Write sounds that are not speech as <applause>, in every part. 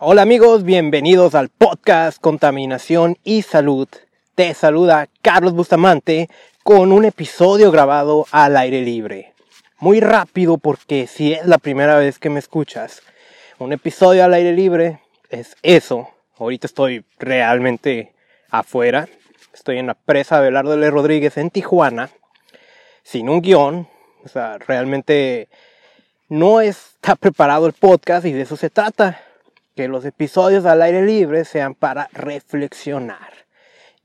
Hola amigos, bienvenidos al podcast Contaminación y Salud. Te saluda Carlos Bustamante con un episodio grabado al aire libre. Muy rápido porque si es la primera vez que me escuchas, un episodio al aire libre es eso. Ahorita estoy realmente afuera. Estoy en la presa Belardo L. Rodríguez en Tijuana, sin un guion. O sea, realmente no está preparado el podcast y de eso se trata. Que los episodios al aire libre sean para reflexionar.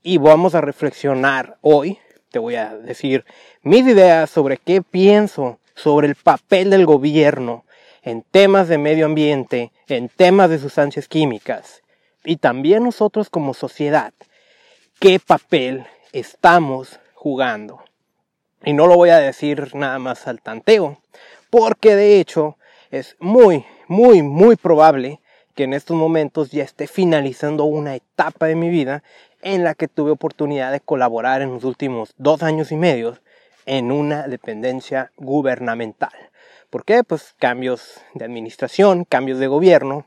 Y vamos a reflexionar hoy. Te voy a decir mis ideas sobre qué pienso sobre el papel del gobierno en temas de medio ambiente, en temas de sustancias químicas y también nosotros como sociedad, qué papel estamos jugando. Y no lo voy a decir nada más al tanteo, porque de hecho es muy, muy, muy probable que en estos momentos ya esté finalizando una etapa de mi vida en la que tuve oportunidad de colaborar en los últimos dos años y medio en una dependencia gubernamental. ¿Por qué? Pues cambios de administración, cambios de gobierno,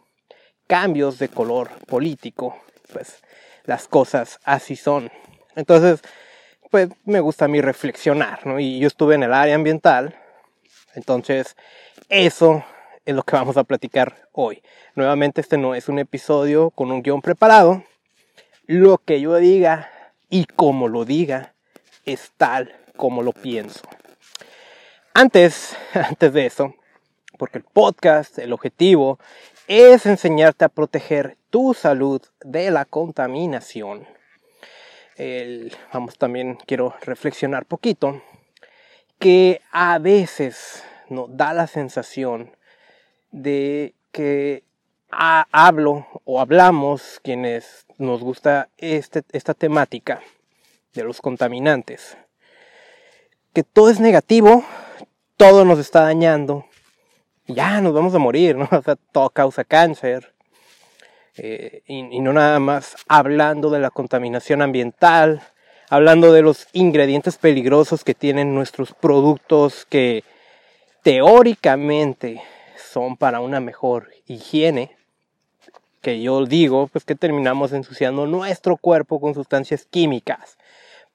cambios de color político, pues las cosas así son. Entonces, pues me gusta a mí reflexionar, ¿no? Y yo estuve en el área ambiental, entonces eso es lo que vamos a platicar hoy. Nuevamente este no es un episodio con un guion preparado. Lo que yo diga y como lo diga es tal como lo pienso. Antes, <laughs> antes de eso, porque el podcast, el objetivo es enseñarte a proteger tu salud de la contaminación. vamos, también quiero reflexionar poquito que a veces nos da la sensación de que hablo o hablamos quienes nos gusta este, esta temática de los contaminantes que todo es negativo, todo nos está dañando, ya nos vamos a morir, ¿no? <laughs> O sea, todo causa cáncer. Eh, y, no nada más hablando de la contaminación ambiental, hablando de los ingredientes peligrosos que tienen nuestros productos que teóricamente son para una mejor higiene, que yo digo, pues que terminamos ensuciando nuestro cuerpo con sustancias químicas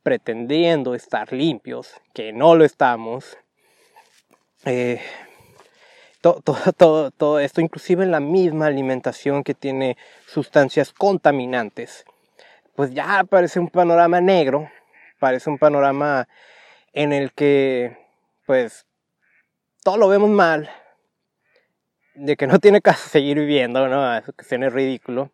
pretendiendo estar limpios, que no lo estamos. Eh, todo, todo, <laughs> todo, esto, inclusive en la misma alimentación que tiene sustancias contaminantes, pues ya parece un panorama negro, parece un panorama en el que, pues, todo lo vemos mal, de que no tiene que <laughs> seguir viviendo, ¿no? Eso que suena ridículo.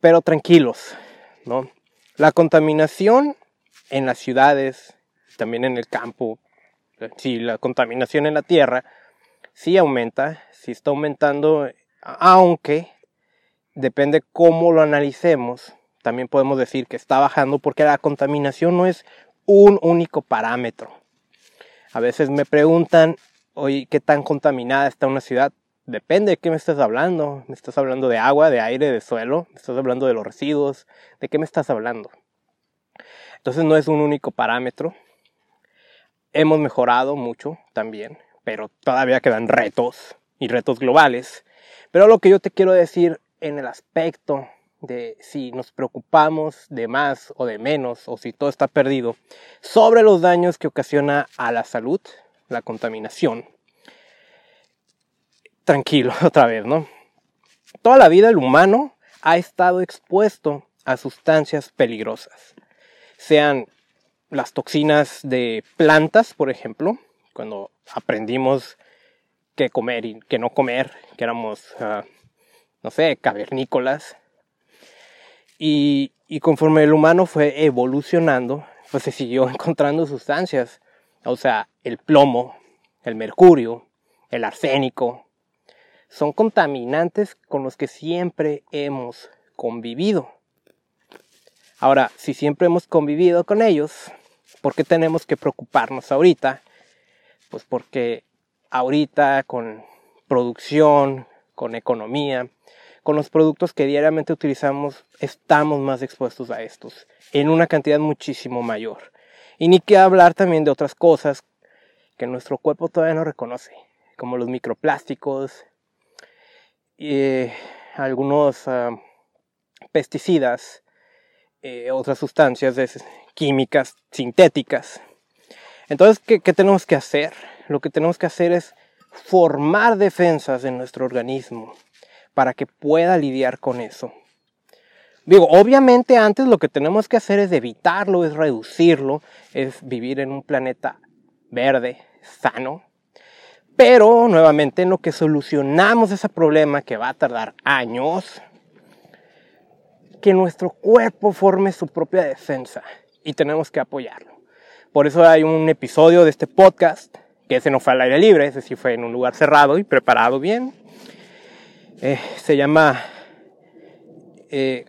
Pero tranquilos, ¿no? La contaminación en las ciudades, también en el campo, si la contaminación en la tierra, sí aumenta, sí está aumentando, aunque depende cómo lo analicemos, también podemos decir que está bajando porque la contaminación no es un único parámetro. A veces me preguntan, oye, ¿qué tan contaminada está una ciudad? Depende de qué me estás hablando. ¿Me estás hablando de agua, de aire, de suelo? ¿Me estás hablando de los residuos? ¿De qué me estás hablando? Entonces no es un único parámetro. Hemos mejorado mucho también, pero todavía quedan retos y retos globales. Pero lo que yo te quiero decir en el aspecto de si nos preocupamos de más o de menos, o si todo está perdido, sobre los daños que ocasiona a la salud, la contaminación, tranquilo <laughs> otra vez, ¿no? Toda la vida el humano ha estado expuesto a sustancias peligrosas, sean las toxinas de plantas, por ejemplo, cuando aprendimos qué comer y qué no comer, que éramos, ah, no sé, cavernícolas. Y, y conforme el humano fue evolucionando, pues se siguió <laughs> encontrando sustancias, o sea, el plomo, el mercurio, el arsénico, son contaminantes con los que siempre hemos convivido. Ahora, si siempre hemos convivido con ellos, ¿por qué tenemos que preocuparnos ahorita? Pues porque ahorita con producción, con economía, con los productos que diariamente utilizamos, estamos más expuestos a estos, en una cantidad muchísimo mayor. Y ni que hablar también de otras cosas que nuestro cuerpo todavía no reconoce, como los microplásticos, eh, algunos ah, pesticidas, eh, otras sustancias químicas sintéticas. Entonces, ¿qué, ¿qué tenemos que hacer? Lo que tenemos que hacer es formar defensas en nuestro organismo para que pueda lidiar con eso. Digo, obviamente antes lo que tenemos que hacer es evitarlo, es reducirlo, es vivir en un planeta verde, sano. Pero nuevamente en lo que solucionamos ese problema que va a tardar años, que nuestro cuerpo forme su propia defensa y tenemos que apoyarlo. Por eso hay un episodio de este podcast, que ese no fue al aire libre, ese sí fue en un lugar cerrado y preparado bien. Eh, se llama eh,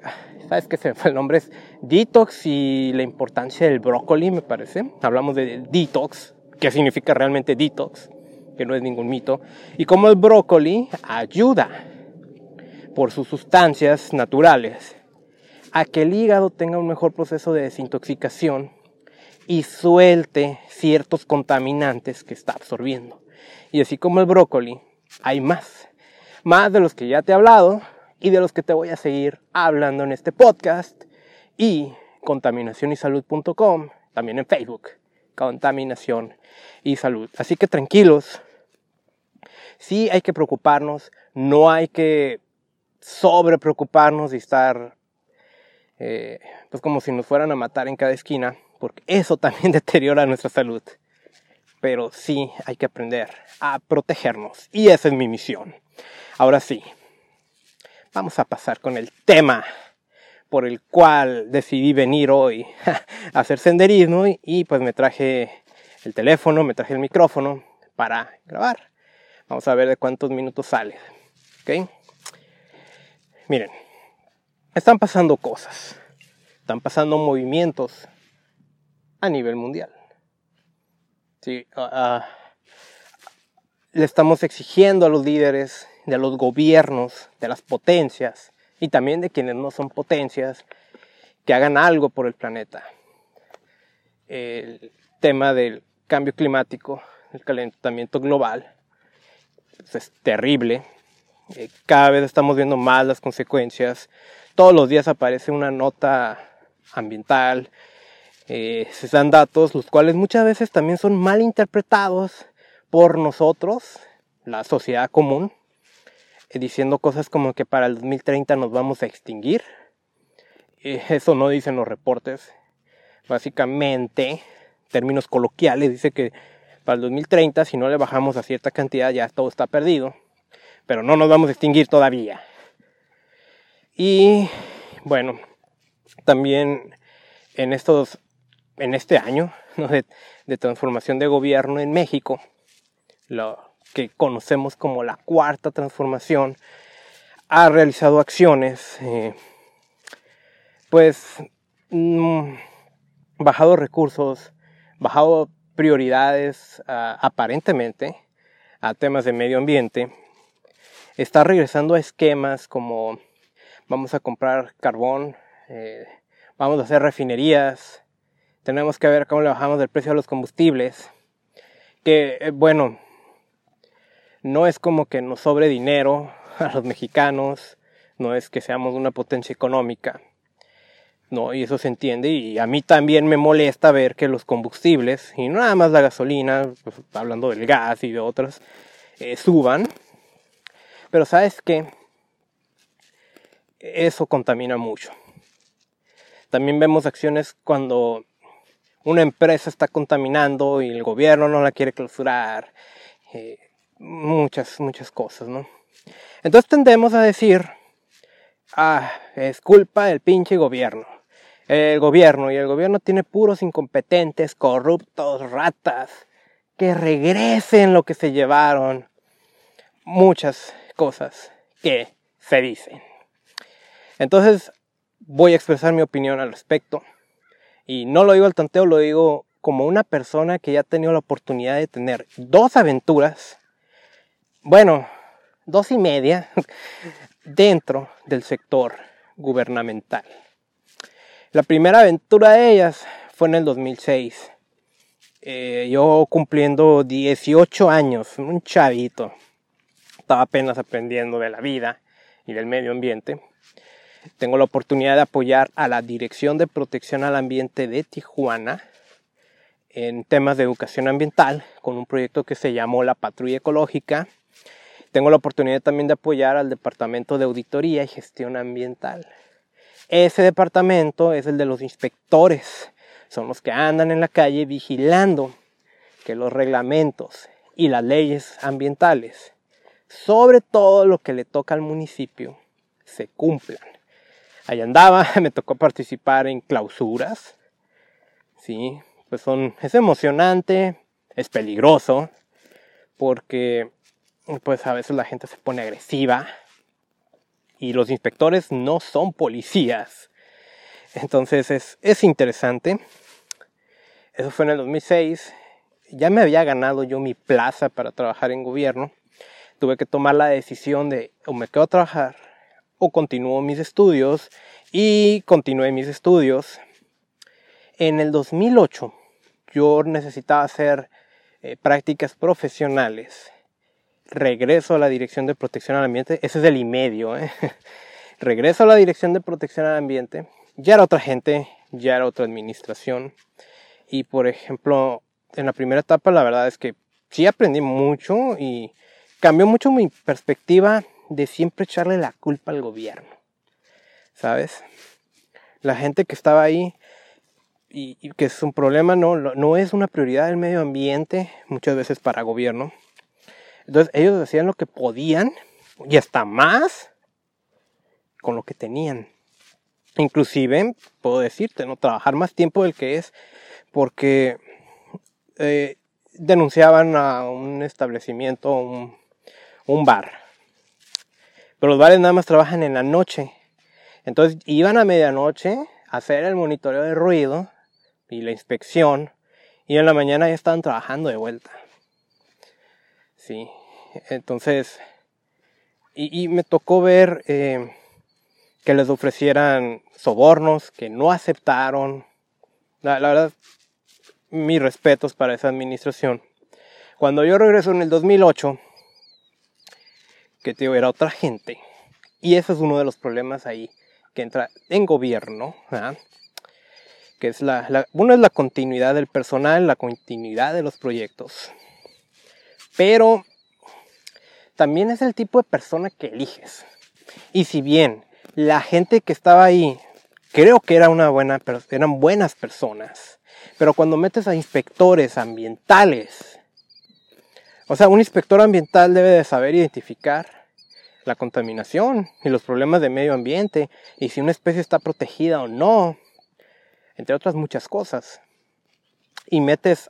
¿sabes qué se fue el nombre? Es detox y la importancia del brócoli, me parece. Hablamos de detox, que significa realmente detox, que no es ningún mito. Y cómo el brócoli ayuda por sus sustancias naturales a que el hígado tenga un mejor proceso de desintoxicación y suelte ciertos contaminantes que está absorbiendo. Y así como el brócoli, hay más. Más de los que ya te he hablado, y de los que te voy a seguir hablando en este podcast y contaminacionysalud.com, también en Facebook, contaminación y salud. Así que tranquilos, sí hay que preocuparnos, no hay que sobre preocuparnos y estar eh, pues como si nos fueran a matar en cada esquina, porque eso <laughs> también deteriora nuestra salud. Pero sí hay que aprender a protegernos y esa es mi misión. Ahora sí, vamos a pasar con el tema por el cual decidí venir hoy <laughs> a hacer senderismo y, pues me traje el teléfono, me traje el micrófono para grabar. Vamos a ver de cuántos minutos sale. ¿Ok? Miren, están pasando cosas, están pasando movimientos a nivel mundial. Sí, ah, ah, le estamos exigiendo a los líderes de los gobiernos, de las potencias y también de quienes no son potencias, que hagan algo por el planeta. El tema del cambio climático, el calentamiento global, pues, es terrible. Eh, cada vez estamos viendo más las consecuencias. Todos los días aparece una nota ambiental. Eh, se dan datos, los cuales muchas veces también son mal interpretados por nosotros, la sociedad común, diciendo cosas como que para el 2030 nos vamos a extinguir. Eso no dicen los reportes. Básicamente, términos coloquiales, dice que para el 2030 si no le bajamos a cierta cantidad ya todo está perdido. Pero no nos vamos a extinguir todavía. Y bueno, también en estos en este año de, de, transformación de gobierno en México, lo, que conocemos como la cuarta transformación, ha realizado acciones, eh, pues mm, bajado recursos, bajado prioridades aparentemente a temas de medio ambiente, está regresando a esquemas como vamos a comprar carbón, eh, vamos a hacer refinerías, tenemos que ver cómo le bajamos el precio a los combustibles, que eh, bueno, no es como que nos sobre dinero a los mexicanos, no es que seamos una potencia económica, no, y eso se entiende, y a mí también me molesta ver que los combustibles, y no nada más la gasolina, pues, hablando del gas y de otras, eh, suban, pero sabes que eso contamina mucho. También vemos acciones cuando una empresa está contaminando y el gobierno no la quiere clausurar. Eh, muchas, muchas cosas, ¿no? Entonces tendemos a decir, ah, es culpa del pinche gobierno. El gobierno, y el gobierno tiene puros incompetentes, corruptos, ratas, que regresen lo que se llevaron. Muchas cosas que se dicen. Entonces voy a expresar mi opinión al respecto. Y no lo digo al tanteo, lo digo como una persona que ya ha tenido la oportunidad de tener dos aventuras bueno, dos y media <laughs> dentro del sector gubernamental. La primera aventura de ellas fue en el 2006. Eh, yo cumpliendo 18 años, un chavito. estaba apenas aprendiendo de la vida y del medio ambiente. Tengo la oportunidad de apoyar a la Dirección de Protección al Ambiente de Tijuana en temas de educación ambiental con un proyecto que se llamó La Patrulla Ecológica. Tengo la oportunidad también de apoyar al Departamento de Auditoría y Gestión Ambiental. Ese departamento es el de los inspectores. Son los que andan en la calle vigilando que los reglamentos y las leyes ambientales, sobre todo lo que le toca al municipio, se cumplan. Ahí andaba, <laughs> me tocó participar en clausuras. Sí, pues son, es emocionante, es peligroso, porque pues a veces la gente se pone agresiva y los inspectores no son policías. Entonces es, es interesante. Eso fue en el 2006 ya me había ganado yo mi plaza para trabajar en gobierno, tuve que tomar la decisión de o me quedo a trabajar o continúo mis estudios y continué mis estudios. En el 2008 yo necesitaba hacer eh, prácticas profesionales. Regreso a la Dirección de Protección al Ambiente, ese es el y medio. ¿eh? <laughs> Regreso a la Dirección de Protección al Ambiente, ya era otra gente, ya era otra administración. Y por ejemplo, en la primera etapa la verdad es que sí aprendí mucho y cambió mucho mi perspectiva de siempre echarle la culpa al gobierno. ¿Sabes? La gente que estaba ahí y, que es un problema, no, no es una prioridad del medio ambiente muchas veces para gobierno. Entonces ellos hacían lo que podían y hasta más con lo que tenían. Inclusive, puedo decirte, no trabajar más tiempo del que es porque eh, denunciaban a un establecimiento, un, un bar. Pero los bares nada más trabajan en la noche. Entonces iban a medianoche a hacer el monitoreo de ruido y la inspección. Y en la mañana ya estaban trabajando de vuelta. Sí, entonces. Y, me tocó ver eh, que les ofrecieran sobornos que no aceptaron. La, verdad, mis respetos para esa administración. Cuando yo regreso en el 2008, que tío era otra gente, y ese es uno de los problemas ahí que entra en gobierno, que es la, uno es la continuidad del personal, la continuidad de los proyectos, pero también es el tipo de persona que eliges. Y si bien la gente que estaba ahí creo que era una buena, eran buenas personas, pero cuando metes a inspectores ambientales, o sea, un inspector ambiental debe de saber identificar la contaminación y los problemas de medio ambiente y si una especie está protegida o no, entre otras muchas cosas. Y metes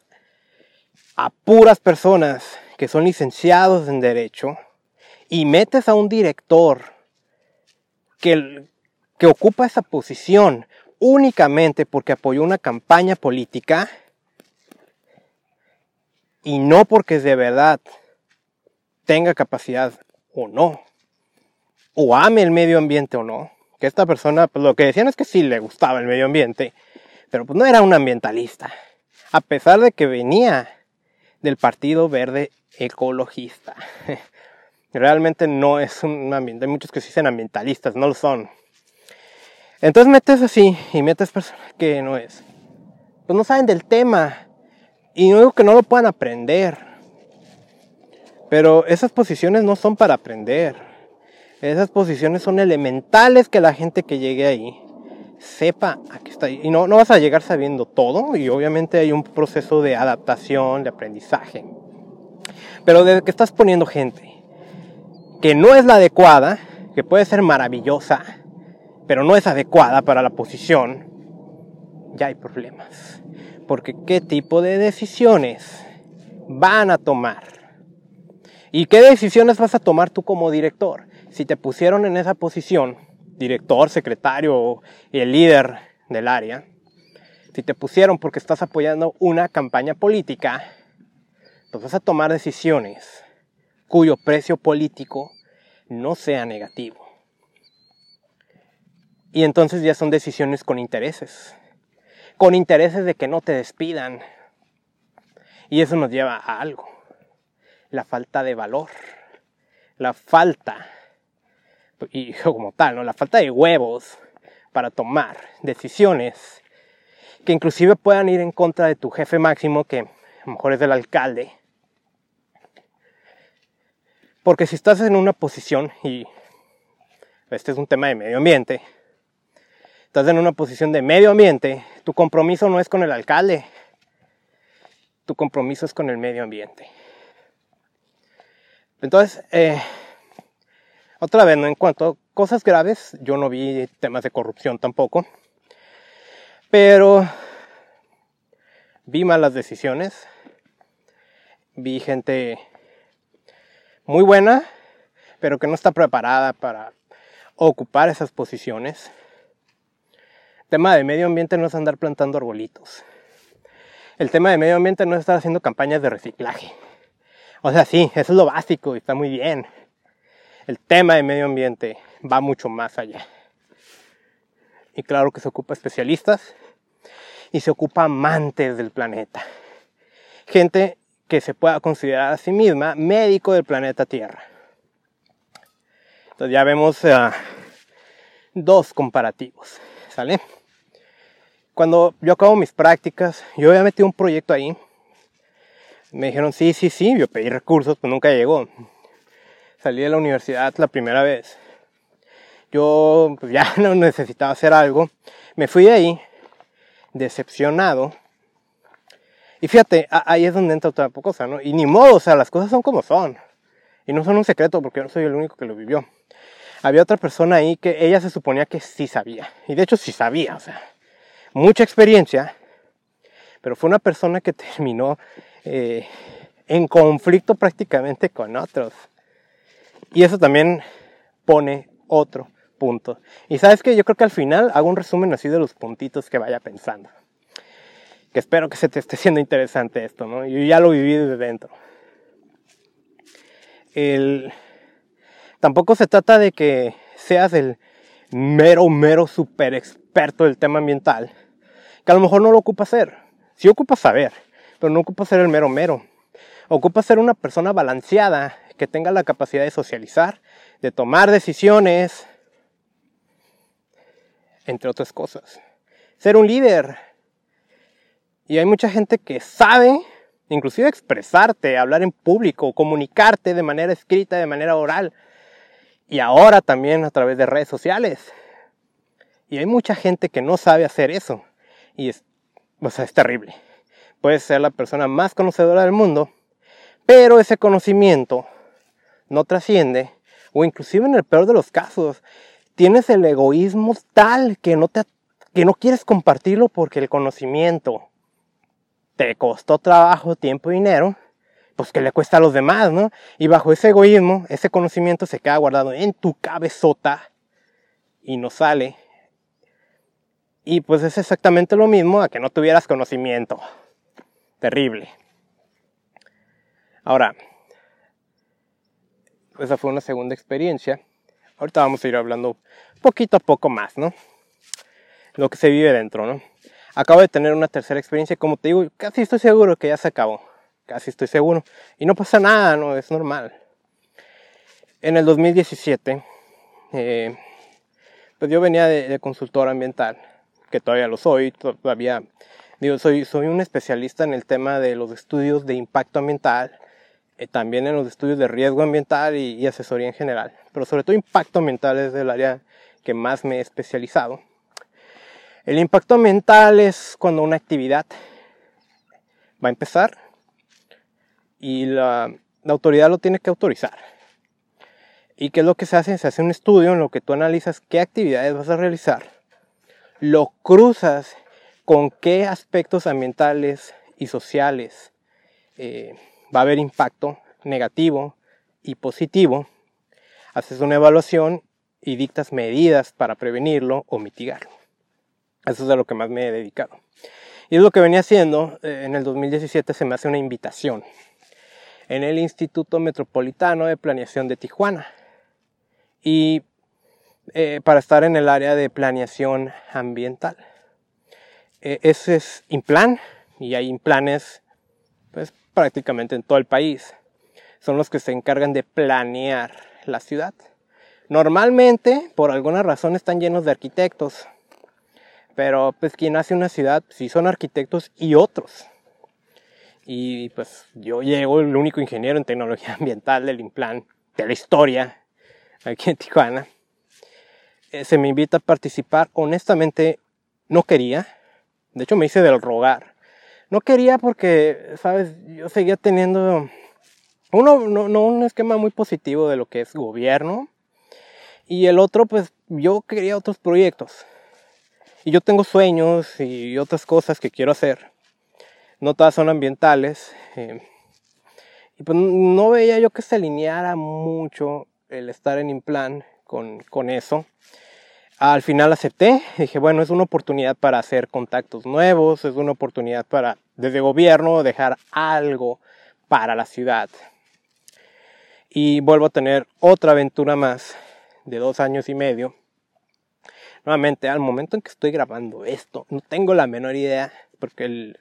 a puras personas que son licenciados en derecho y metes a un director que, que ocupa esa posición únicamente porque apoyó una campaña política y no porque de verdad tenga capacidad o no, o ame el medio ambiente o no, que esta persona, pues lo que decían es que sí le gustaba el medio ambiente, pero pues no era un ambientalista, a pesar de que venía del Partido Verde Ecologista. <laughs> Realmente no es un ambiente, hay muchos que se dicen ambientalistas, no lo son. Entonces metes así y metes personas que no es. Pues no saben del tema. Y no digo que no lo puedan aprender. Pero esas posiciones no son para aprender. Esas posiciones son elementales que la gente que llegue ahí sepa a qué está. Y no, no vas a llegar sabiendo todo. Y obviamente hay un proceso de adaptación, de aprendizaje. Pero desde que estás poniendo gente que no es la adecuada, que puede ser maravillosa, pero no es adecuada para la posición, ya hay problemas. Porque qué tipo de decisiones van a tomar. ¿Y qué decisiones vas a tomar tú como director? Si te pusieron en esa posición, director, secretario y el líder del área, si te pusieron porque estás apoyando una campaña política, pues vas a tomar decisiones cuyo precio político no sea negativo. Y entonces ya son decisiones con intereses. Con intereses de que no te despidan. Y eso nos lleva a algo. La falta de valor. la falta, y como tal, ¿no? la falta de huevos para tomar decisiones que inclusive puedan ir en contra de tu jefe máximo, que a lo mejor es el alcalde. Porque si estás en una posición, y este es un tema de medio ambiente, estás en una posición de medio ambiente, tu compromiso no es con el alcalde, tu compromiso es con el medio ambiente. Entonces, eh, otra vez, ¿no? en cuanto a cosas graves, yo no vi temas de corrupción tampoco, pero vi malas decisiones, vi gente muy buena, pero que no está preparada para ocupar esas posiciones. El tema de medio ambiente no es andar plantando arbolitos. El tema de medio ambiente no es estar haciendo campañas de reciclaje. O sea, sí, eso es lo básico y está muy bien. El tema de medio ambiente va mucho más allá. Y claro que se ocupa especialistas y se ocupa amantes del planeta. Gente que se pueda considerar a sí misma médico del planeta Tierra. Entonces ya vemos uh, dos comparativos, ¿sale? Cuando yo acabo mis prácticas, yo había metido un proyecto ahí. Me dijeron, sí, sí, sí, yo pedí recursos, pero nunca llegó. Salí de la universidad la primera vez. Yo pues, ya <laughs> no necesitaba hacer algo. Me fui de ahí, decepcionado. Y fíjate, ahí es donde entra otra cosa, ¿no? Y ni modo, o sea, las cosas son como son. Y no son un secreto porque yo no soy el único que lo vivió había otra persona ahí que ella se suponía que sí sabía. Y de hecho sí sabía, o sea, mucha experiencia, pero fue una persona que <laughs> terminó eh, en conflicto prácticamente con otros. Y eso también pone otro punto. Y sabes que yo creo que al final hago un resumen así de los puntitos que vaya pensando. Que espero que se te esté siendo interesante esto, ¿no? Yo ya lo viví desde dentro. El, Tampoco se trata de que seas el mero, mero super experto del tema ambiental, que a lo mejor no lo ocupa ser. Sí ocupa saber, pero no ocupa ser el mero, mero. Ocupa ser una persona balanceada, que tenga la capacidad de socializar, de tomar decisiones, entre otras cosas. Ser un líder. Y hay mucha gente que sabe, inclusive expresarte, hablar en público, comunicarte de manera escrita, de manera oral, y ahora también a través de redes sociales. Y hay mucha gente que no sabe hacer eso. Y es, o sea, es terrible. Puedes ser la persona más conocedora del mundo, pero ese conocimiento no trasciende, o inclusive en el peor de los casos, tienes el egoísmo tal que no, te, que no quieres compartirlo porque el conocimiento te costó trabajo, tiempo y dinero, pues que le cuesta a los demás, ¿no? Y bajo ese egoísmo, ese conocimiento se queda guardado en tu cabezota y no sale. Y pues es exactamente lo mismo a que no tuvieras conocimiento. Terrible. Ahora, esa fue una segunda experiencia. Ahorita vamos a ir hablando poquito a poco más, ¿no? Lo que se vive dentro, ¿no? Acabo de tener una tercera experiencia, como te digo, casi estoy seguro que ya se acabó casi estoy seguro. Y no pasa nada, no es normal. En el 2017, eh, pues yo venía de, consultor ambiental, que todavía lo soy, todavía, digo, soy, soy un especialista en el tema de los estudios de impacto ambiental, eh, también en los estudios de riesgo ambiental y, y asesoría en general, pero sobre todo impacto ambiental es el área que más me he especializado. El impacto ambiental es cuando una actividad va a empezar y la, autoridad lo tiene que autorizar. ¿Y qué es lo que se hace? Se hace un estudio en lo que tú analizas qué actividades vas a realizar, lo cruzas con qué aspectos ambientales y sociales eh, va a haber impacto negativo y positivo, haces una evaluación y dictas medidas para prevenirlo o mitigarlo. Eso es a lo que más me he dedicado. Y es lo que venía haciendo. Eh, en el 2017 se me hace una invitación en el Instituto Metropolitano de Planeación de Tijuana. Y eh, para estar en el área de planeación ambiental. Eh, ese es Implan y hay Implanes pues, prácticamente en todo el país. Son los que se encargan de planear la ciudad. Normalmente, por alguna razón, están llenos de arquitectos. Pero pues quien hace una ciudad, sí son arquitectos y otros. Y pues yo llego, el único ingeniero en tecnología <laughs> ambiental del Implan, de la historia, aquí en Tijuana. Eh, se me invita a participar. Honestamente, no quería. De hecho, me hice del rogar. No quería porque, sabes, yo seguía teniendo uno, no, no un esquema muy positivo de lo que es gobierno. Y el otro, pues yo quería otros proyectos. Y yo tengo sueños y otras cosas que quiero hacer. No todas son ambientales. Eh, y pues no veía yo que se alineara mucho el estar en Implan con, con eso. Al final acepté, dije, bueno, es una oportunidad para hacer contactos nuevos, es una oportunidad para, desde gobierno, dejar algo para la ciudad. Y vuelvo a tener otra aventura más de dos años y medio. Nuevamente, al momento en que estoy grabando esto, no tengo la menor idea, porque el,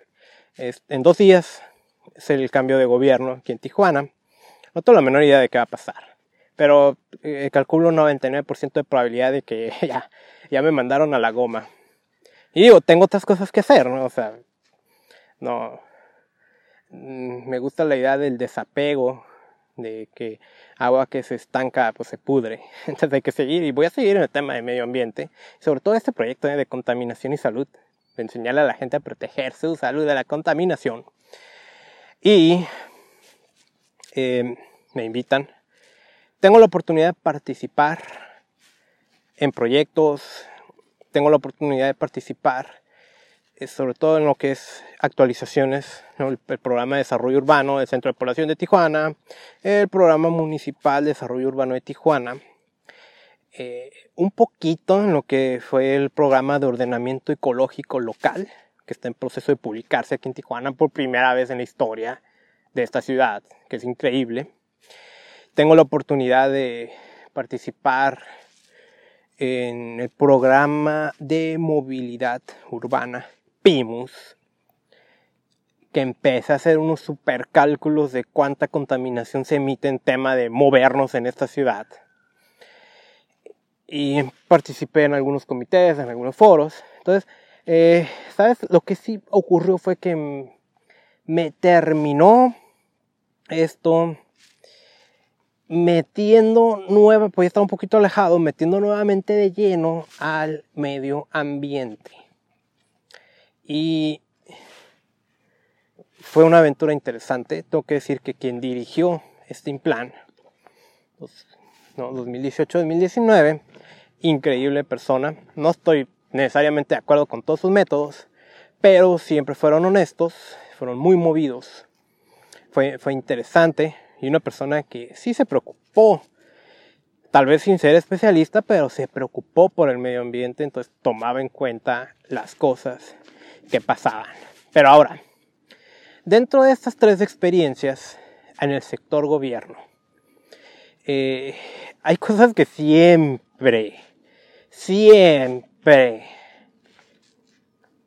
en dos días es el cambio de gobierno aquí en Tijuana. No tengo la menor idea de qué va a pasar. Pero eh, calculo un 99% de probabilidad de que <laughs> ya, me mandaron a la goma. Y digo, tengo otras cosas que hacer, ¿no? O sea, no. Mm, me gusta la idea del desapego, de que agua que se estanca pues se pudre. <laughs> Entonces hay que seguir y voy a seguir en el tema de medio ambiente, sobre todo este proyecto de contaminación y salud, de enseñarle a la gente a proteger su salud de la contaminación. Y eh, me invitan tengo la oportunidad de participar en proyectos, tengo la oportunidad de participar eh, sobre todo en lo que es actualizaciones, el, programa de desarrollo urbano del Centro de Población de Tijuana, el programa municipal de desarrollo urbano de Tijuana, eh, un poquito en lo que fue el programa de ordenamiento ecológico local, que está en proceso de publicarse aquí en Tijuana por primera vez en la historia de esta ciudad, que es increíble. Tengo la oportunidad de participar en el programa de movilidad urbana PIMUS, que empieza a hacer unos supercálculos de cuánta contaminación se emite en tema de movernos en esta ciudad. Y participé en algunos comités, en algunos foros. Entonces, eh, ¿sabes? Lo que sí ocurrió fue que me terminó esto metiendo nueva, pues está un poquito alejado, metiendo nuevamente de lleno al medio ambiente. Y fue una aventura interesante. Tengo que decir que quien dirigió este plan, 2018-2019, increíble persona. No estoy necesariamente de acuerdo con todos sus métodos, pero siempre fueron honestos, fueron muy movidos. Fue interesante, y una persona que sí se preocupó, tal vez sin ser especialista, pero se preocupó por el medio ambiente, entonces tomaba en cuenta las cosas que pasaban. Pero ahora, dentro de estas tres experiencias en el sector gobierno, eh, hay cosas que siempre, siempre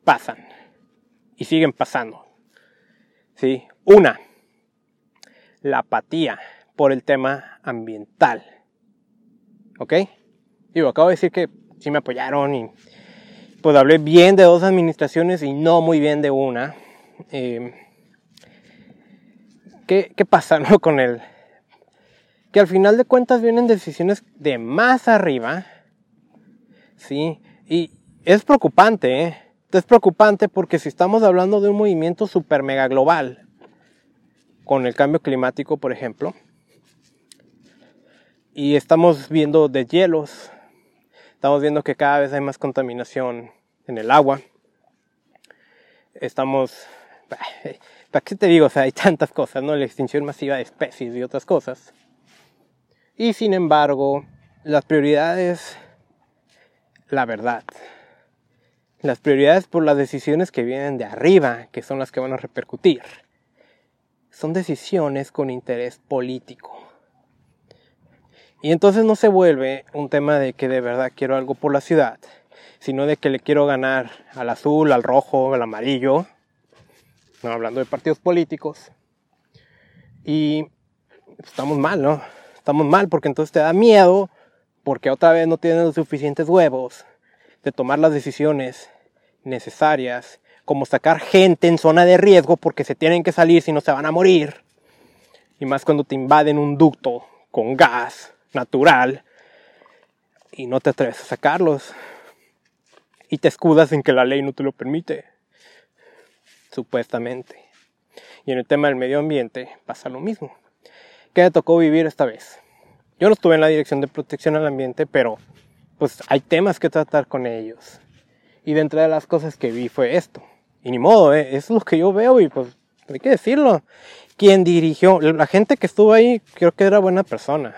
pasan y siguen pasando. ¿Sí? Una, la apatía por el tema ambiental. ¿Ok? Digo, acabo de decir que sí me apoyaron y pues hablé bien de dos administraciones y no muy bien de una. Eh, ¿qué, ¿qué, pasa <laughs> ¿no? con él? Que al final de cuentas vienen decisiones de más arriba. ¿Sí? Y es preocupante, ¿eh? Es preocupante porque si estamos hablando de un movimiento super mega global, con el cambio climático, por ejemplo. Y estamos viendo deshielos, estamos viendo que cada vez hay más contaminación en el agua. Estamos, <laughs> ¿para qué te digo? O sea, hay tantas cosas, ¿no? La extinción masiva de especies y otras cosas. Y sin embargo, las prioridades, la verdad. Las prioridades por las decisiones que vienen de arriba, que son las que van a repercutir son decisiones con interés político. Y entonces no se vuelve un tema de que de verdad quiero algo por la ciudad, sino de que le quiero ganar al azul, al rojo, al amarillo, hablando de partidos políticos. Y estamos mal, ¿no? estamos mal porque entonces te da miedo, porque otra vez no tienes los suficientes huevos de tomar las decisiones necesarias, como sacar gente en zona de riesgo porque se tienen que salir si no se van a morir. Y más cuando te invaden un ducto con gas natural y no te atreves a sacarlos. Y te escudas en que la ley no te lo permite. Supuestamente. Y en el tema del medio ambiente pasa lo mismo. ¿Qué me tocó vivir esta vez? Yo no estuve en la dirección de protección al ambiente, pero pues hay temas que tratar con ellos. Y dentro de las cosas que vi fue esto. Y ni modo, ¿eh? es lo que yo veo y pues hay que decirlo. Quien dirigió, la gente que estuvo ahí creo que era buena persona.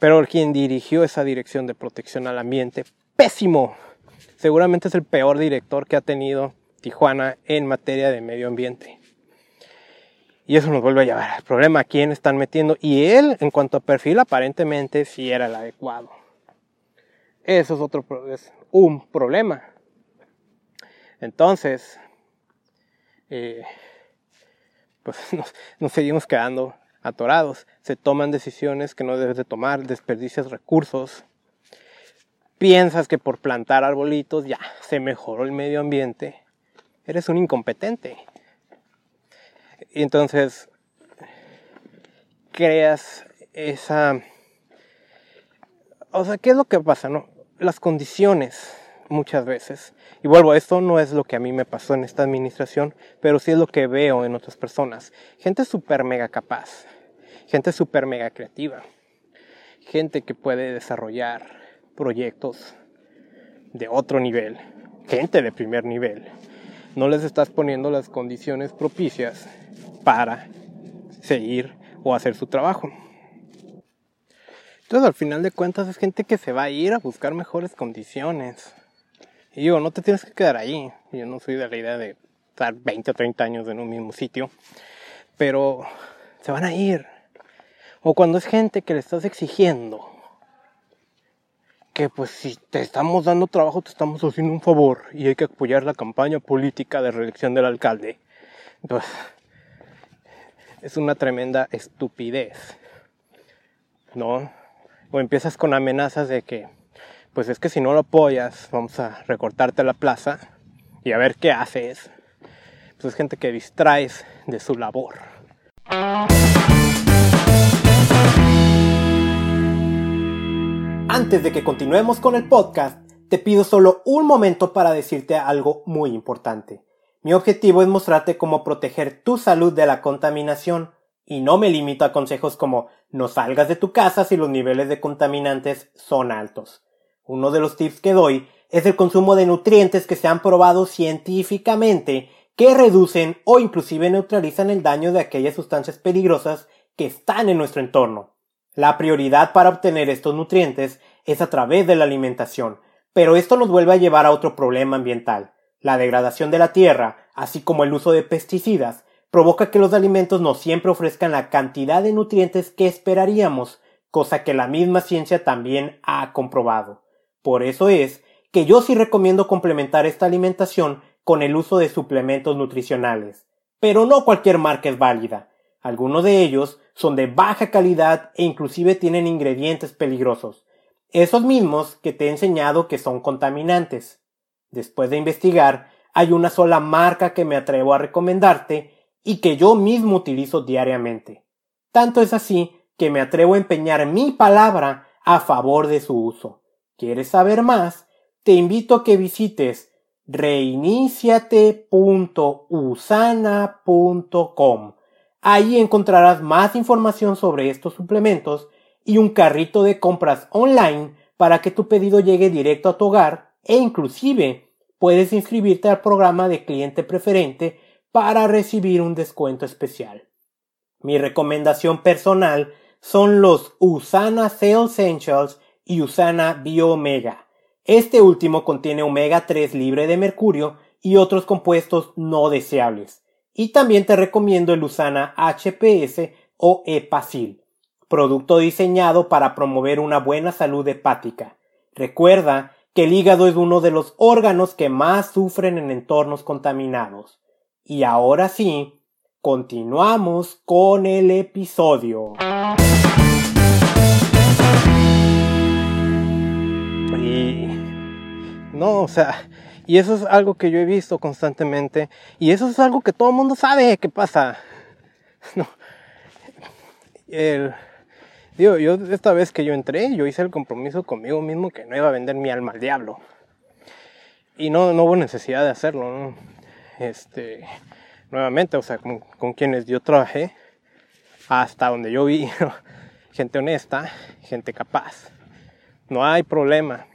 Pero quien dirigió esa dirección de protección al ambiente, pésimo. Seguramente es el peor director que ha tenido Tijuana en materia de medio ambiente. Y eso nos vuelve a llevar al problema, quién están metiendo. Y él, en cuanto a perfil, aparentemente sí era el adecuado. Eso es otro es un problema. Entonces, eh, pues <laughs> nos, seguimos quedando atorados. Se toman decisiones que no debes de tomar, desperdicias recursos. Piensas que por plantar arbolitos ya se mejoró el medio ambiente. Eres un incompetente. Y entonces creas esa... O sea, ¿qué es lo que pasa? No? Las condiciones muchas veces. Y vuelvo, esto no es lo que a mí me pasó en esta administración, pero sí es lo que veo en otras personas. Gente súper mega capaz, gente súper mega creativa, gente que puede desarrollar proyectos de otro nivel, gente de primer nivel. No les estás poniendo las condiciones propicias para seguir o hacer su trabajo. Entonces al final de cuentas es gente que se va a ir a buscar mejores condiciones. Y digo, no te tienes que quedar ahí. Yo no soy de la idea de estar 20 o 30 años en un mismo sitio. Pero se van a ir. O cuando es gente que le estás exigiendo que pues si te estamos dando trabajo te estamos haciendo un favor y hay que apoyar la campaña política de reelección del alcalde. Pues es una tremenda estupidez. ¿No? O empiezas con amenazas de que pues es que si no lo apoyas, vamos a recortarte la plaza y a ver qué haces. Pues es gente que distraes de su labor. Antes de que continuemos con el podcast, te pido solo un momento para decirte algo muy importante. Mi objetivo es mostrarte cómo proteger tu salud de la contaminación y no me limito a consejos como no salgas de tu casa si los niveles de contaminantes son altos. Uno de los tips que doy es el consumo de nutrientes que se han probado científicamente que reducen o inclusive neutralizan el daño de aquellas sustancias peligrosas que están en nuestro entorno. La prioridad para obtener estos nutrientes es a través de la alimentación, pero esto nos vuelve a llevar a otro problema ambiental. La degradación de la tierra, así como el uso de pesticidas, provoca que los alimentos no siempre ofrezcan la cantidad de nutrientes que esperaríamos, cosa que la misma ciencia también ha comprobado. Por eso es que yo sí recomiendo complementar esta alimentación con el uso de suplementos nutricionales. Pero no cualquier marca es válida. Algunos de ellos son de baja calidad e inclusive tienen ingredientes peligrosos. Esos mismos que te he enseñado que son contaminantes. Después de investigar, hay una sola marca que me atrevo a recomendarte y que yo mismo utilizo diariamente. Tanto es así que me atrevo a empeñar mi palabra a favor de su uso. ¿Quieres saber más? Te invito a que visites reiniciate.usana.com. Ahí encontrarás más información sobre estos suplementos y un carrito de compras online para que tu pedido llegue directo a tu hogar e inclusive puedes inscribirte al programa de cliente preferente para recibir un descuento especial. Mi recomendación personal son los Usana Sales Essentials y Usana Bio-Omega. Este último contiene omega 3 libre de mercurio y otros compuestos no deseables. Y también te recomiendo el Usana HPS o Epacil, producto diseñado para promover una buena salud hepática. Recuerda que el hígado es uno de los órganos que más sufren en entornos contaminados. Y ahora sí, continuamos con el episodio. No, o sea, y eso es algo que yo he visto constantemente. Y eso es algo que todo el mundo sabe que pasa. <laughs> No. El, digo, yo esta vez que yo entré, yo hice el compromiso conmigo mismo que no iba a vender mi alma al diablo. Y no, no hubo necesidad de hacerlo. Este, nuevamente, o sea, con, con quienes yo trabajé, hasta donde yo vi, <laughs> gente honesta, gente capaz. No hay problema.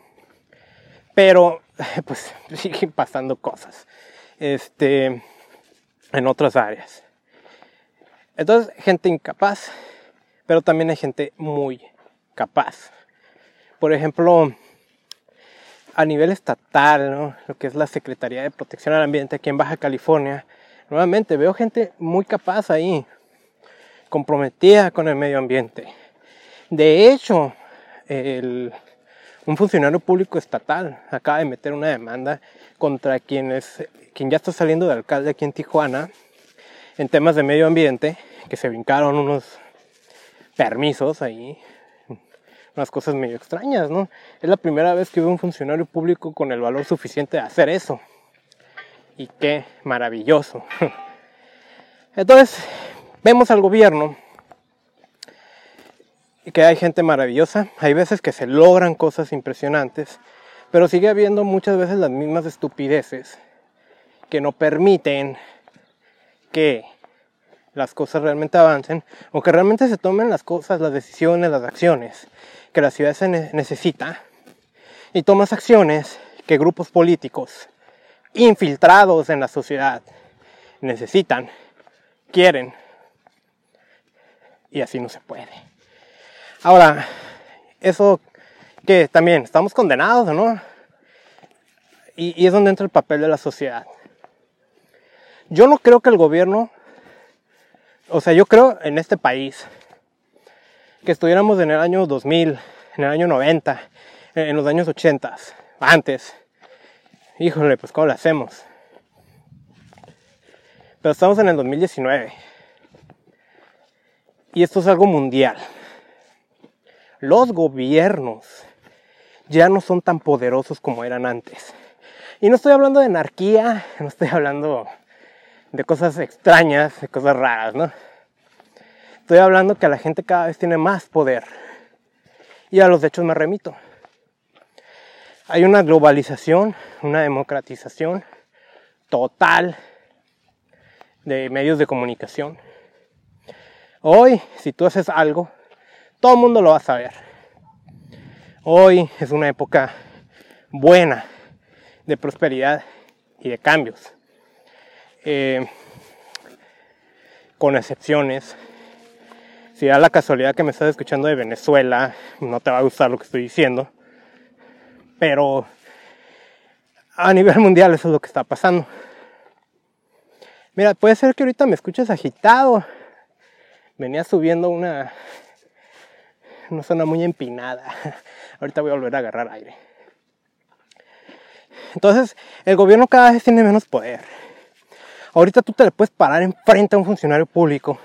Pero, <laughs> pues, <laughs> siguen pasando cosas. Este, en otras áreas. Entonces, gente incapaz, pero también hay gente muy capaz. Por ejemplo, a nivel estatal, lo que es la Secretaría de Protección al Ambiente aquí en Baja California, nuevamente veo gente muy capaz ahí, comprometida con el medio ambiente. De hecho, un funcionario público estatal acaba de meter una demanda contra quien, quien ya está saliendo de alcalde aquí en Tijuana en temas de medio ambiente, que se brincaron unos permisos ahí, unas cosas medio extrañas, ¿no? Es la primera vez que veo un funcionario público con el valor suficiente de hacer eso. Y qué maravilloso. <laughs> Entonces, vemos al gobierno que hay gente maravillosa, hay veces que se logran cosas impresionantes, pero sigue habiendo muchas veces las mismas estupideces que no permiten que las cosas realmente avancen o que realmente se tomen las cosas, las decisiones, las acciones que la ciudad se necesita. Y tomas acciones que grupos políticos infiltrados en la sociedad necesitan, quieren. Y así no se puede. Ahora, eso que también estamos condenados, ¿no? Y, es donde entra el papel de la sociedad. Yo no creo que el gobierno o sea, yo creo en este país que estuviéramos en el año 2000, en el año 90, en los años 80, antes. Híjole, pues ¿cómo lo hacemos? Pero estamos en el 2019. Y esto es algo mundial. Los gobiernos ya no son tan poderosos como eran antes. Y no estoy hablando de anarquía, <laughs> no estoy hablando de cosas extrañas, de cosas raras, ¿no? Estoy hablando que la gente cada vez tiene más poder. Y a los hechos me remito. Hay una globalización, una democratización total de medios de comunicación. Hoy, si tú haces algo, todo el mundo lo va a saber. Hoy es una época buena de prosperidad y de cambios. Eh, con excepciones. Si da la casualidad que me estás escuchando de Venezuela, no te va a gustar lo que estoy diciendo. Pero a nivel mundial eso es lo que está pasando. Mira, puede ser que ahorita me escuches agitado. Venía subiendo una, una zona muy empinada. <laughs> Ahorita voy a volver a agarrar aire. Entonces, el gobierno cada vez tiene menos poder. Ahorita tú te le puedes parar enfrente a un funcionario público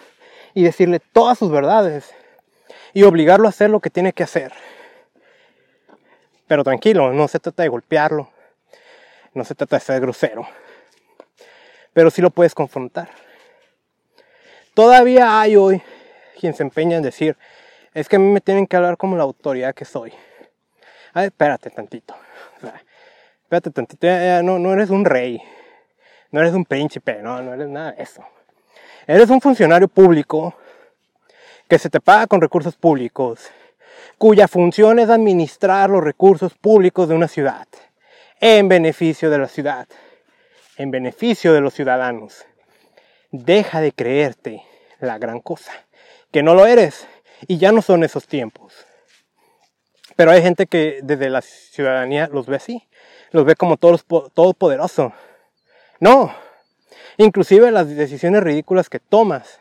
y decirle todas sus verdades y obligarlo a hacer lo que tiene que hacer. Pero tranquilo, no se trata de golpearlo, no se trata de ser grosero, pero sí lo puedes confrontar. Todavía hay hoy quien se empeña en decir, es que a mí me tienen que hablar como la autoridad que soy. A ver, espérate tantito. Espérate tantito, no, no eres un rey no eres un príncipe, no, no eres nada de eso. Eres un funcionario público que se te paga con recursos públicos, cuya función es administrar los recursos públicos de una ciudad, en beneficio de la ciudad, en beneficio de los ciudadanos. Deja de creerte la gran cosa, que no lo eres, y ya no son esos tiempos. Pero hay gente que desde la ciudadanía los ve así, los ve como todos, todopoderoso, no, inclusive las decisiones ridículas que tomas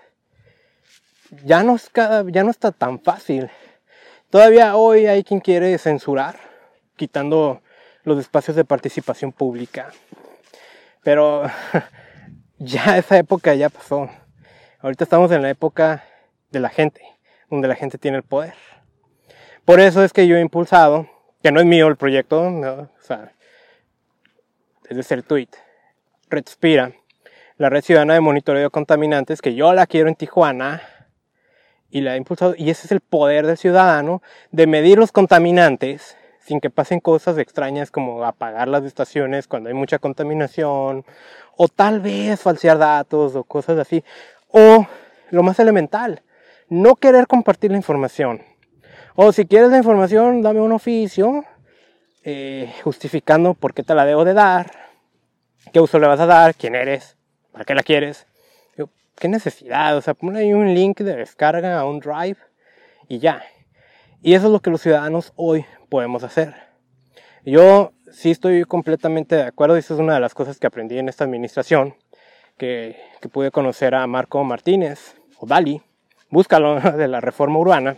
ya no, es ya no está tan fácil. Todavía hoy hay quien quiere censurar, quitando los espacios de participación pública. Pero <laughs> ya esa época ya pasó. Ahorita estamos en la época de la gente, donde la gente tiene el poder. Por eso es que yo he impulsado, que no es mío el proyecto, o sea, es el tweet, Redspira, la red ciudadana de monitoreo de contaminantes, que yo la quiero en Tijuana, y la ha impulsado, y ese es el poder del ciudadano, de medir los contaminantes sin que pasen cosas extrañas como apagar las estaciones cuando hay mucha contaminación, o tal vez falsear datos o cosas así, o lo más elemental, no querer compartir la información. O si quieres la información, dame un oficio eh, justificando por qué te la debo de dar, qué uso le vas a dar, quién eres, para qué la quieres. ¿Qué necesidad? O sea, pon ahí un link de descarga a un drive y ya. Y eso es lo que los ciudadanos hoy podemos hacer. Yo sí estoy completamente de acuerdo, y eso es una de las cosas que aprendí en esta administración, que, que pude conocer a Marco Martínez, o Dali, búscalo, <laughs> de la reforma urbana,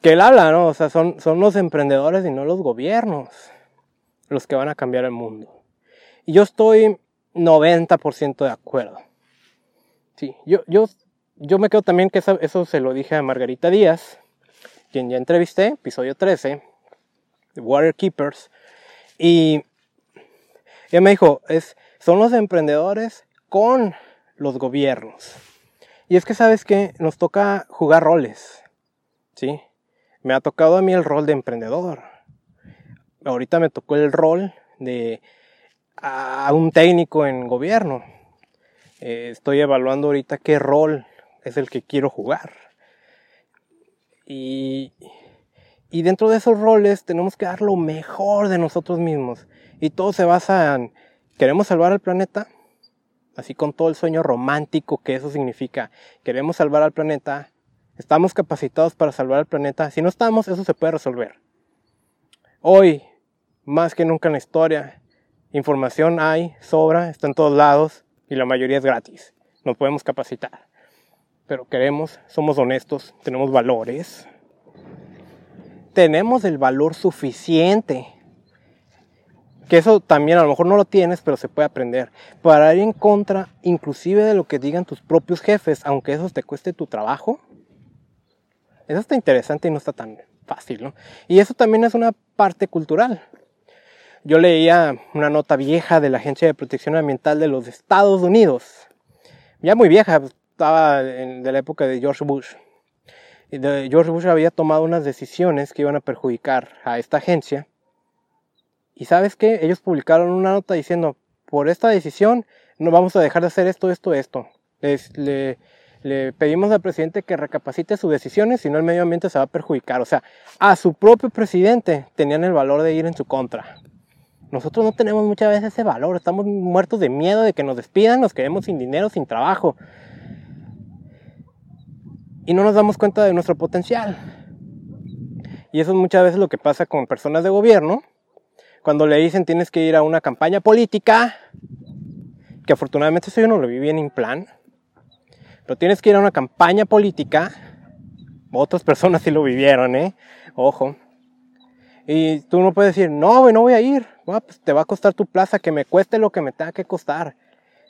que él habla, ¿no? O sea, son, son los emprendedores y no los gobiernos los que van a cambiar el mundo. Y yo estoy 90% de acuerdo. Sí, yo, yo, yo me quedo también que eso, se lo dije a Margarita Díaz, quien ya entrevisté, episodio 13, de Water Keepers, y ella me dijo, es, son los emprendedores con los gobiernos. Y es que sabes que nos toca jugar roles, ¿sí? Me ha tocado a mí el rol de emprendedor. Ahorita me tocó el rol de a un técnico en gobierno. Eh, estoy evaluando ahorita qué rol es el que quiero jugar. Y, y dentro de esos roles tenemos que dar lo mejor de nosotros mismos. Y todo se basa en, ¿queremos salvar al planeta? Así con todo el sueño romántico que eso significa. ¿Queremos salvar al planeta? ¿Estamos capacitados para salvar al planeta? Si no estamos, eso se puede resolver. Hoy, más que nunca en la historia, información hay, sobra, está en todos lados y la mayoría es gratis. Nos podemos capacitar. Pero queremos, somos honestos, tenemos valores. Tenemos el valor suficiente. Que eso también a lo mejor no lo tienes, pero se puede aprender. Para ir en contra, inclusive de lo que digan tus propios jefes, aunque eso te cueste tu trabajo. Eso está interesante y no está tan fácil, ¿no? Y eso también es una parte cultural. Yo leía una nota vieja de la Agencia de Protección Ambiental de los Estados Unidos, ya muy vieja, pues, estaba de la época de George Bush. George Bush había tomado unas decisiones que iban a perjudicar a esta agencia. Y sabes qué, ellos publicaron una nota diciendo, por esta decisión no vamos a dejar de hacer esto, esto, esto. le, le pedimos al presidente que recapacite sus decisiones, si no el medio ambiente se va a perjudicar. O sea, a su propio presidente tenían el valor de ir en su contra. Nosotros no tenemos muchas veces ese valor, estamos muertos de miedo de que nos despidan, nos quedemos sin dinero, sin trabajo. Y no nos damos cuenta de nuestro potencial. Y eso es muchas veces lo que pasa con personas de gobierno, cuando le dicen tienes que ir a una campaña política, que afortunadamente eso yo no lo vi bien en plan, pero tienes que ir a una campaña política, otras personas sí lo vivieron, ¿eh? Ojo, y tú no puedes decir, no, güey, no voy a ir. pues te va a costar tu plaza, que me cueste lo que me tenga que costar.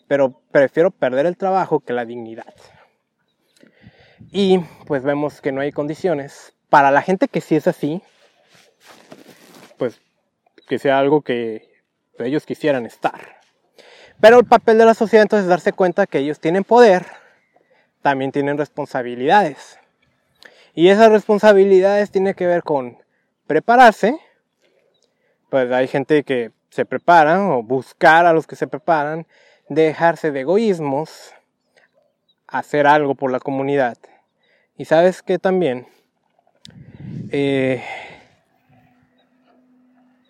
Pero prefiero perder el trabajo que la dignidad. Y pues vemos que no hay condiciones. Para la gente que sí es así, que sea algo que ellos quisieran estar. Pero el papel de la sociedad entonces es darse cuenta que ellos tienen poder, también tienen responsabilidades. Y esas responsabilidades tienen que ver con prepararse, pues hay gente que se prepara o buscar a los que se preparan, dejarse de egoísmos, hacer algo por la comunidad. Y sabes que también eh,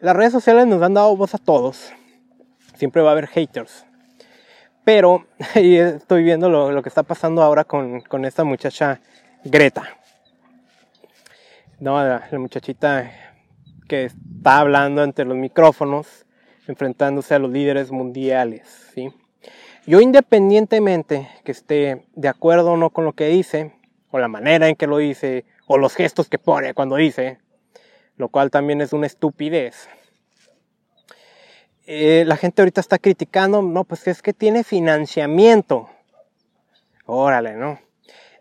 las redes sociales nos han dado voz a todos. Siempre va a haber haters. Pero <laughs> estoy viendo lo, que está pasando ahora con, esta muchacha Greta. No, la, muchachita que está hablando entre los micrófonos, enfrentándose a los líderes mundiales, ¿sí? Yo independientemente que esté de acuerdo o no con lo que dice, o la manera en que lo dice, o los gestos que pone cuando dice, lo cual también es una estupidez. Eh, la gente ahorita está criticando, no, pues es que tiene financiamiento. Órale, ¿no?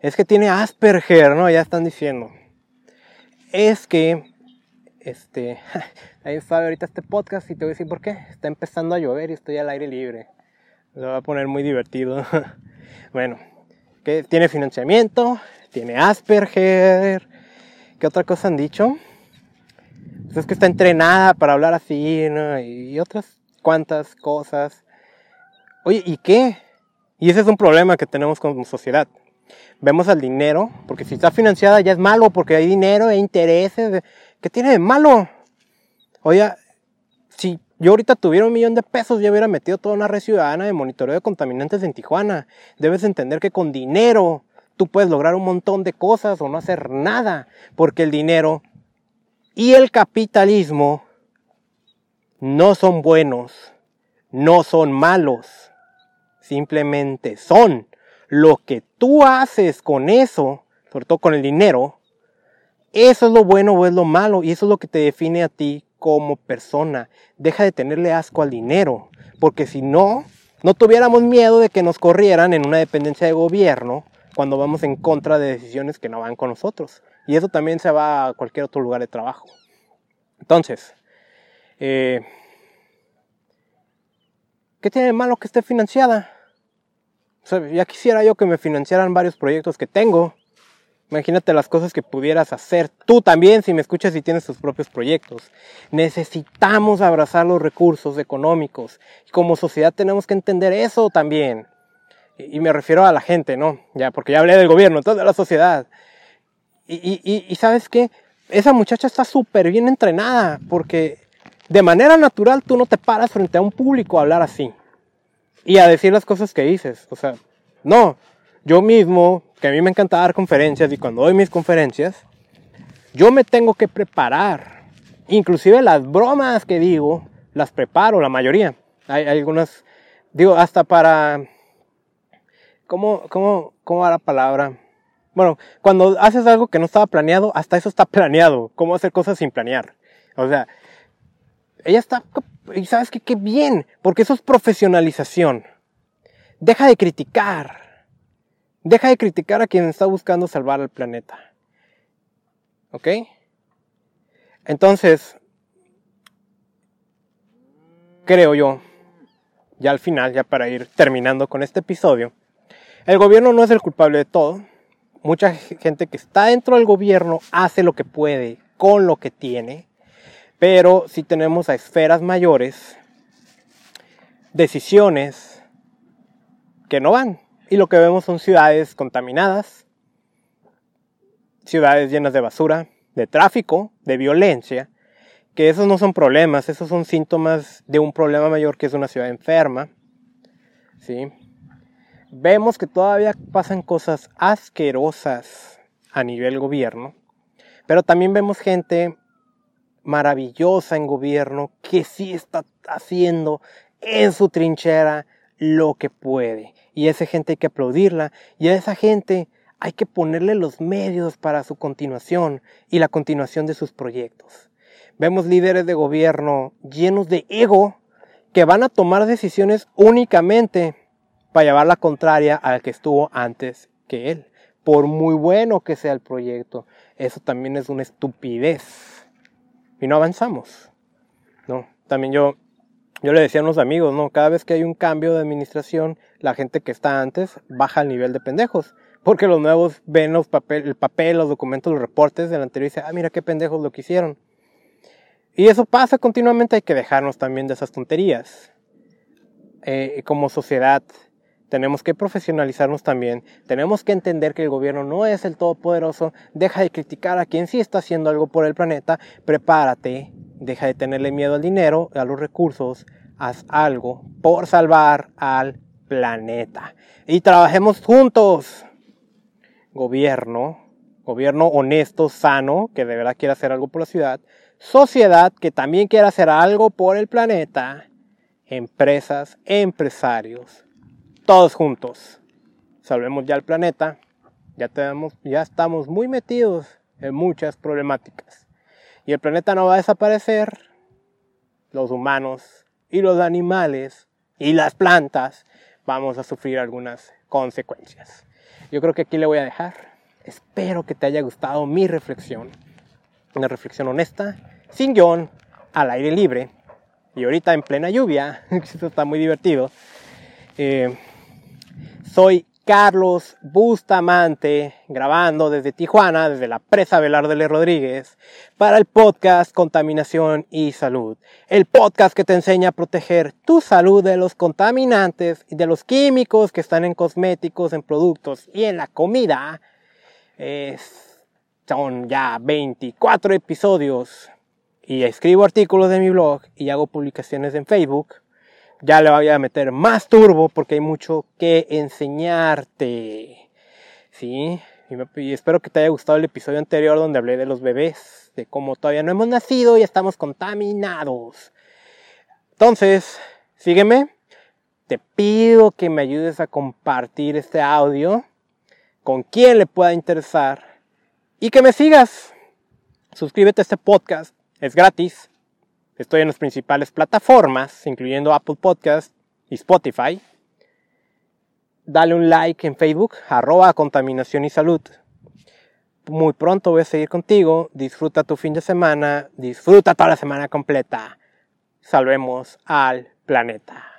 Es que tiene Asperger, ¿no? Ya están diciendo es que Este, <laughs> ahí sabe ahorita este podcast y te voy a decir por qué. Está empezando a llover y estoy al aire libre. Se va a poner muy divertido. <laughs> bueno, que tiene financiamiento, tiene Asperger. ¿Qué otra cosa han dicho? Pues es que está entrenada para hablar así, ¿no? Y otras cuantas cosas. Oye, ¿y qué? Y ese es un problema que tenemos como sociedad. Vemos al dinero, porque si está financiada ya es malo, porque hay dinero e intereses. ¿Qué tiene de malo? Oye, si yo ahorita tuviera un millón de pesos, ya hubiera metido toda una red ciudadana de monitoreo de contaminantes en Tijuana. Debes entender que con dinero tú puedes lograr un montón de cosas o no hacer nada, porque el dinero y el capitalismo no son buenos, no son malos, simplemente son. Lo que tú haces con eso, sobre todo con el dinero, eso es lo bueno o es lo malo y eso es lo que te define a ti como persona. Deja de tenerle asco al dinero, porque si no, no tuviéramos miedo de que nos corrieran en una dependencia de gobierno cuando vamos en contra de decisiones que no van con nosotros. Y eso también se va a cualquier otro lugar de trabajo. Entonces, eh, ¿qué tiene de malo que esté financiada? ya quisiera yo que me financiaran varios proyectos que tengo. Imagínate las cosas que pudieras hacer tú también si me escuchas y tienes tus propios proyectos. Necesitamos abrazar los recursos económicos. Y como sociedad tenemos que entender eso también. Y, me refiero a la gente, ¿no? Ya, porque ya hablé del gobierno, entonces de la sociedad. Y, sabes qué? Esa muchacha está súper bien entrenada porque de manera natural tú no te paras frente a un público a hablar así. Y a decir las cosas que dices. O sea, no. Yo mismo que a mí me encanta dar conferencias y cuando doy mis conferencias, yo me tengo que preparar. Inclusive las bromas que digo, las preparo, la mayoría. Hay, algunas, digo, hasta para... ¿Cómo, cómo, cómo va la palabra? Bueno, cuando haces algo que no estaba planeado, hasta eso está <laughs> planeado. ¿Cómo hacer cosas sin planear? O sea, ella está... Y sabes que qué bien, porque eso es profesionalización. Deja de criticar. Deja de criticar a quien está buscando salvar al planeta. ¿Ok? Entonces, creo yo, ya al final, ya para ir terminando con este episodio, el gobierno no es el culpable de todo. Mucha gente que está dentro del gobierno hace lo que puede con lo que tiene, pero si tenemos a esferas mayores, decisiones que no van, y lo que vemos son ciudades contaminadas, ciudades llenas de basura, de tráfico, de violencia, que esos no son problemas, esos son síntomas de un problema mayor que es una ciudad enferma. ¿sí? Vemos que todavía pasan cosas asquerosas a nivel gobierno, pero también vemos gente maravillosa en gobierno que sí está haciendo en su trinchera lo que puede y esa gente hay que aplaudirla y a esa gente hay que ponerle los medios para su continuación y la continuación de sus proyectos. Vemos líderes de gobierno llenos de ego que van a tomar decisiones únicamente para llevar la contraria al que estuvo antes que él, por muy bueno que sea el proyecto. Eso también es una estupidez. Y no avanzamos. ¿no? También yo yo le decía a unos amigos, ¿no? Cada vez que hay un cambio de administración, la gente que está antes baja el nivel de pendejos. Porque los nuevos ven los papel, el papel, los documentos, los reportes del anterior y dicen, ah, mira qué pendejos lo que hicieron. Y eso pasa continuamente, hay que dejarnos también de esas tonterías. Eh, como sociedad tenemos que profesionalizarnos también, tenemos que entender que el gobierno no es el todopoderoso, deja de criticar a quien sí está haciendo algo por el planeta, prepárate, deja de tenerle miedo al dinero, a los recursos, haz algo por salvar al planeta. Y trabajemos juntos. Gobierno, gobierno honesto, sano, que de verdad quiera hacer algo por la ciudad. Sociedad que también quiera hacer algo por el planeta. Empresas, empresarios, todos juntos. Salvemos ya el planeta. Ya, tenemos, ya estamos muy metidos en muchas problemáticas. Y el planeta no va a desaparecer. Los humanos y los animales y las plantas vamos a sufrir algunas consecuencias. Yo creo que aquí le voy a dejar. Espero que te haya gustado mi reflexión. Una reflexión honesta, sin guion, al aire libre. Y ahorita en plena lluvia, <laughs> esto está muy divertido. Eh, soy Carlos Bustamante, grabando desde Tijuana, desde la presa Velarde Rodríguez, para el podcast Contaminación y Salud. El podcast que te enseña a proteger tu salud de los contaminantes y de los químicos que están en cosméticos, en productos y en la comida. son ya 24 episodios y escribo artículos de mi blog y hago publicaciones en Facebook ya le voy a meter más turbo porque hay mucho que enseñarte. ¿Sí? Y, espero que te haya gustado el episodio anterior donde hablé de los bebés, de cómo todavía no hemos nacido y estamos contaminados. Entonces, sígueme. Te pido que me ayudes a compartir este audio con quien le pueda interesar y que me sigas. Suscríbete a este podcast, es gratis Estoy en las principales plataformas, incluyendo Apple Podcast y Spotify. Dale un like en Facebook, arroba contaminación y salud. Muy pronto voy a seguir contigo. Disfruta tu fin de semana. Disfruta toda la semana completa. Salvemos al planeta.